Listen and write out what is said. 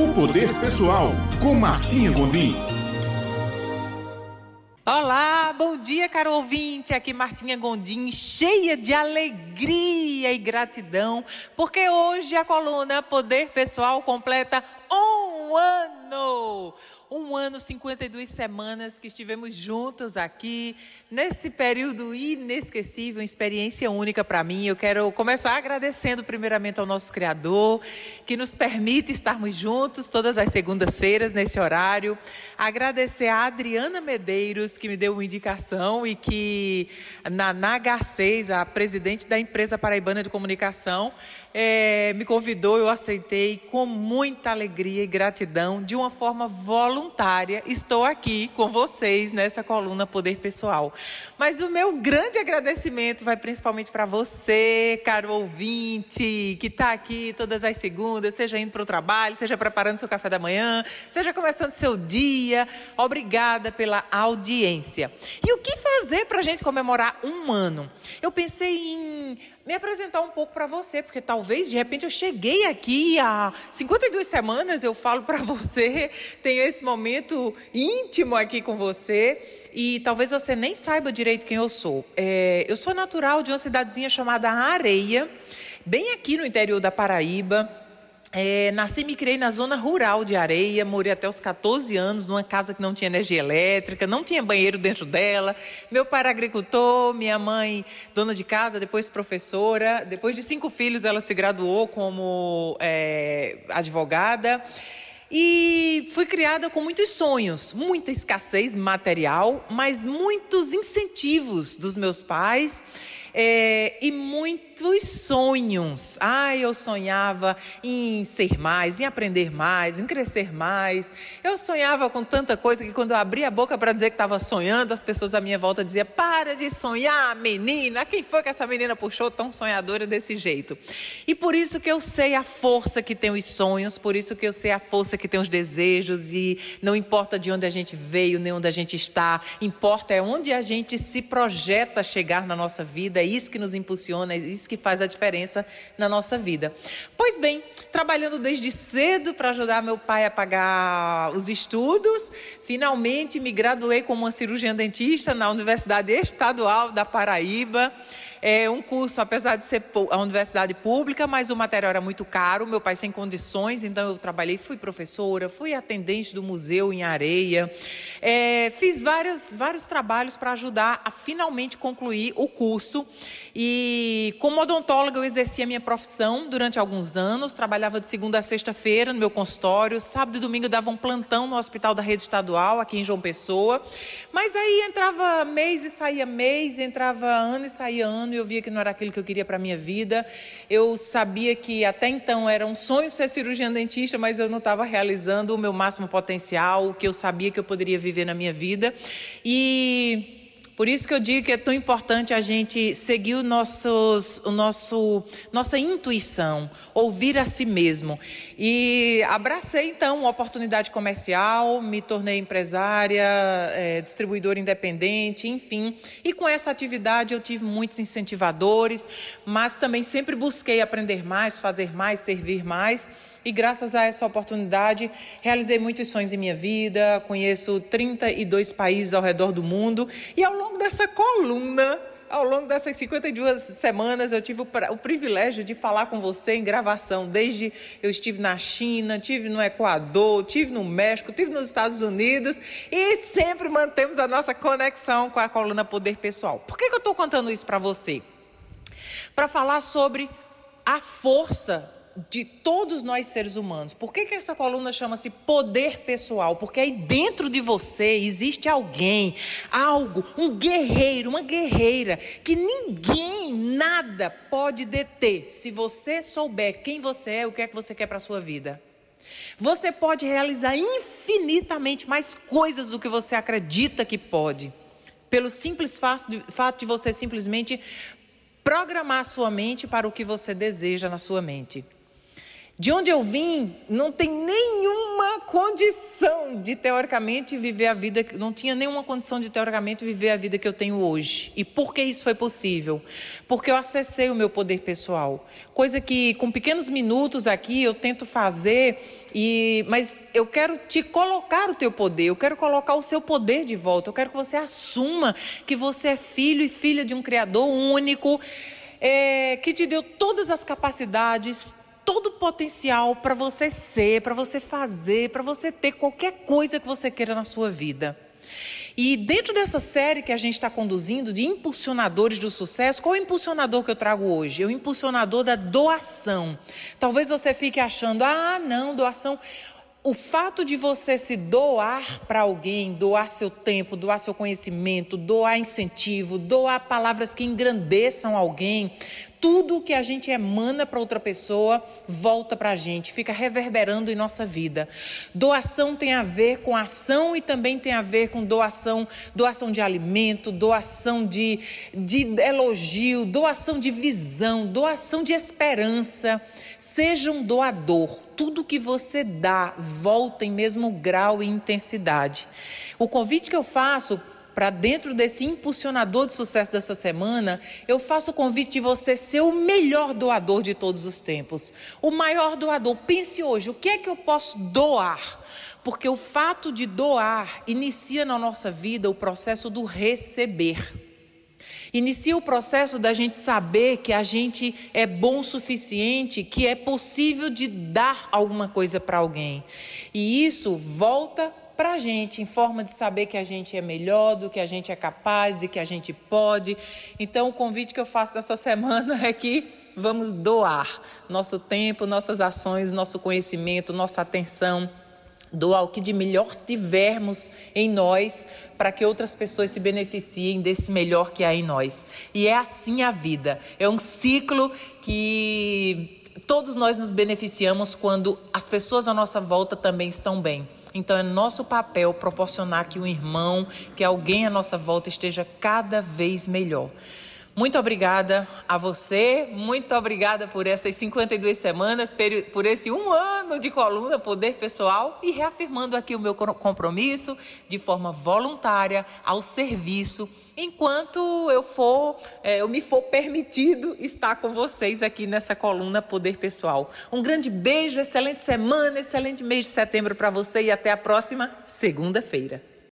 O Poder Pessoal, com Martinha Gondim. Olá, bom dia, caro ouvinte. Aqui Martinha Gondim, cheia de alegria e gratidão, porque hoje a coluna Poder Pessoal completa um ano um ano, 52 semanas que estivemos juntos aqui, nesse período inesquecível, experiência única para mim. Eu quero começar agradecendo primeiramente ao nosso Criador, que nos permite estarmos juntos todas as segundas-feiras nesse horário. Agradecer a Adriana Medeiros, que me deu uma indicação e que na, na H6, a presidente da empresa paraibana de comunicação, é, me convidou, eu aceitei com muita alegria e gratidão, de uma forma voluntária. Estou aqui com vocês nessa coluna Poder Pessoal. Mas o meu grande agradecimento vai principalmente para você, caro ouvinte, que está aqui todas as segundas, seja indo para o trabalho, seja preparando seu café da manhã, seja começando seu dia. Obrigada pela audiência. E o que fazer para a gente comemorar um ano? Eu pensei em me apresentar um pouco para você, porque talvez de repente eu cheguei aqui há 52 semanas, eu falo para você, tenho esse momento íntimo aqui com você e talvez você nem saiba direito quem eu sou. É, eu sou natural de uma cidadezinha chamada Areia, bem aqui no interior da Paraíba. É, nasci e me criei na zona rural de Areia, morei até os 14 anos numa casa que não tinha energia elétrica, não tinha banheiro dentro dela. Meu pai era agricultor, minha mãe dona de casa, depois professora. Depois de cinco filhos, ela se graduou como é, advogada. E fui criada com muitos sonhos, muita escassez material, mas muitos incentivos dos meus pais é, e muitos sonhos. Ah, eu sonhava em ser mais, em aprender mais, em crescer mais. Eu sonhava com tanta coisa que quando eu abria a boca para dizer que estava sonhando, as pessoas à minha volta diziam: Para de sonhar, menina. Quem foi que essa menina puxou tão sonhadora desse jeito? E por isso que eu sei a força que tem os sonhos, por isso que eu sei a força que tem os desejos. E não importa de onde a gente veio, nem onde a gente está, importa é onde a gente se projeta chegar na nossa vida é isso que nos impulsiona, é isso que faz a diferença na nossa vida. Pois bem, trabalhando desde cedo para ajudar meu pai a pagar os estudos, finalmente me graduei como uma cirurgiã dentista na Universidade Estadual da Paraíba. É um curso, apesar de ser a universidade pública, mas o material era muito caro, meu pai sem condições, então eu trabalhei, fui professora, fui atendente do museu em Areia, é, fiz vários, vários trabalhos para ajudar a finalmente concluir o curso. E como odontóloga eu exercia a minha profissão durante alguns anos, trabalhava de segunda a sexta-feira no meu consultório, sábado e domingo dava um plantão no hospital da rede estadual aqui em João Pessoa. Mas aí entrava mês e saía mês, entrava ano e saía ano, e eu via que não era aquilo que eu queria para minha vida. Eu sabia que até então era um sonho ser cirurgiã dentista, mas eu não estava realizando o meu máximo potencial, o que eu sabia que eu poderia viver na minha vida. E por isso que eu digo que é tão importante a gente seguir o nossos, o nosso, nossa intuição, ouvir a si mesmo. E abracei então uma oportunidade comercial, me tornei empresária, é, distribuidora independente, enfim. E com essa atividade eu tive muitos incentivadores, mas também sempre busquei aprender mais, fazer mais, servir mais. E graças a essa oportunidade, realizei muitos sonhos em minha vida, conheço 32 países ao redor do mundo. E ao longo dessa coluna, ao longo dessas 52 semanas, eu tive o, privilégio de falar com você em gravação. Desde eu estive na China, tive no Equador, tive no México, tive nos Estados Unidos e sempre mantemos a nossa conexão com a coluna Poder Pessoal. Por que, que eu estou contando isso para você? Para falar sobre a força de todos nós seres humanos. Por que, que essa coluna chama-se poder pessoal? Porque aí dentro de você existe alguém, algo, um guerreiro, uma guerreira, que ninguém, nada pode deter se você souber quem você é, o que é que você quer para a sua vida. Você pode realizar infinitamente mais coisas do que você acredita que pode. Pelo simples fato de você simplesmente programar sua mente para o que você deseja na sua mente. De onde eu vim, não tem nenhuma condição de teoricamente viver a vida, não tinha nenhuma condição de teoricamente viver a vida que eu tenho hoje. E por que isso foi possível? Porque eu acessei o meu poder pessoal, coisa que com pequenos minutos aqui eu tento fazer e mas eu quero te colocar o teu poder, eu quero colocar o seu poder de volta, eu quero que você assuma que você é filho e filha de um criador único. É, que te deu todas as capacidades, todo o potencial para você ser, para você fazer, para você ter qualquer coisa que você queira na sua vida. E dentro dessa série que a gente está conduzindo de impulsionadores do sucesso, qual é o impulsionador que eu trago hoje? É o impulsionador da doação. Talvez você fique achando, ah, não, doação o fato de você se doar para alguém, doar seu tempo, doar seu conhecimento, doar incentivo, doar palavras que engrandeçam alguém, tudo que a gente emana para outra pessoa volta para a gente, fica reverberando em nossa vida. Doação tem a ver com ação e também tem a ver com doação, doação de alimento, doação de, de elogio, doação de visão, doação de esperança. Seja um doador. Tudo que você dá volta em mesmo grau e intensidade. O convite que eu faço para dentro desse impulsionador de sucesso dessa semana, eu faço o convite de você ser o melhor doador de todos os tempos. O maior doador. Pense hoje, o que é que eu posso doar? Porque o fato de doar inicia na nossa vida o processo do receber. Inicia o processo da gente saber que a gente é bom o suficiente, que é possível de dar alguma coisa para alguém. E isso volta para a gente, em forma de saber que a gente é melhor, do que a gente é capaz, de que a gente pode. Então, o convite que eu faço nessa semana é que vamos doar nosso tempo, nossas ações, nosso conhecimento, nossa atenção doar o que de melhor tivermos em nós para que outras pessoas se beneficiem desse melhor que há em nós. E é assim a vida. É um ciclo que todos nós nos beneficiamos quando as pessoas à nossa volta também estão bem. Então é nosso papel proporcionar que um irmão, que alguém à nossa volta esteja cada vez melhor. Muito obrigada a você, muito obrigada por essas 52 semanas, por esse um ano de coluna Poder Pessoal e reafirmando aqui o meu compromisso de forma voluntária ao serviço, enquanto eu for, é, eu me for permitido estar com vocês aqui nessa coluna Poder Pessoal. Um grande beijo, excelente semana, excelente mês de setembro para você e até a próxima segunda-feira.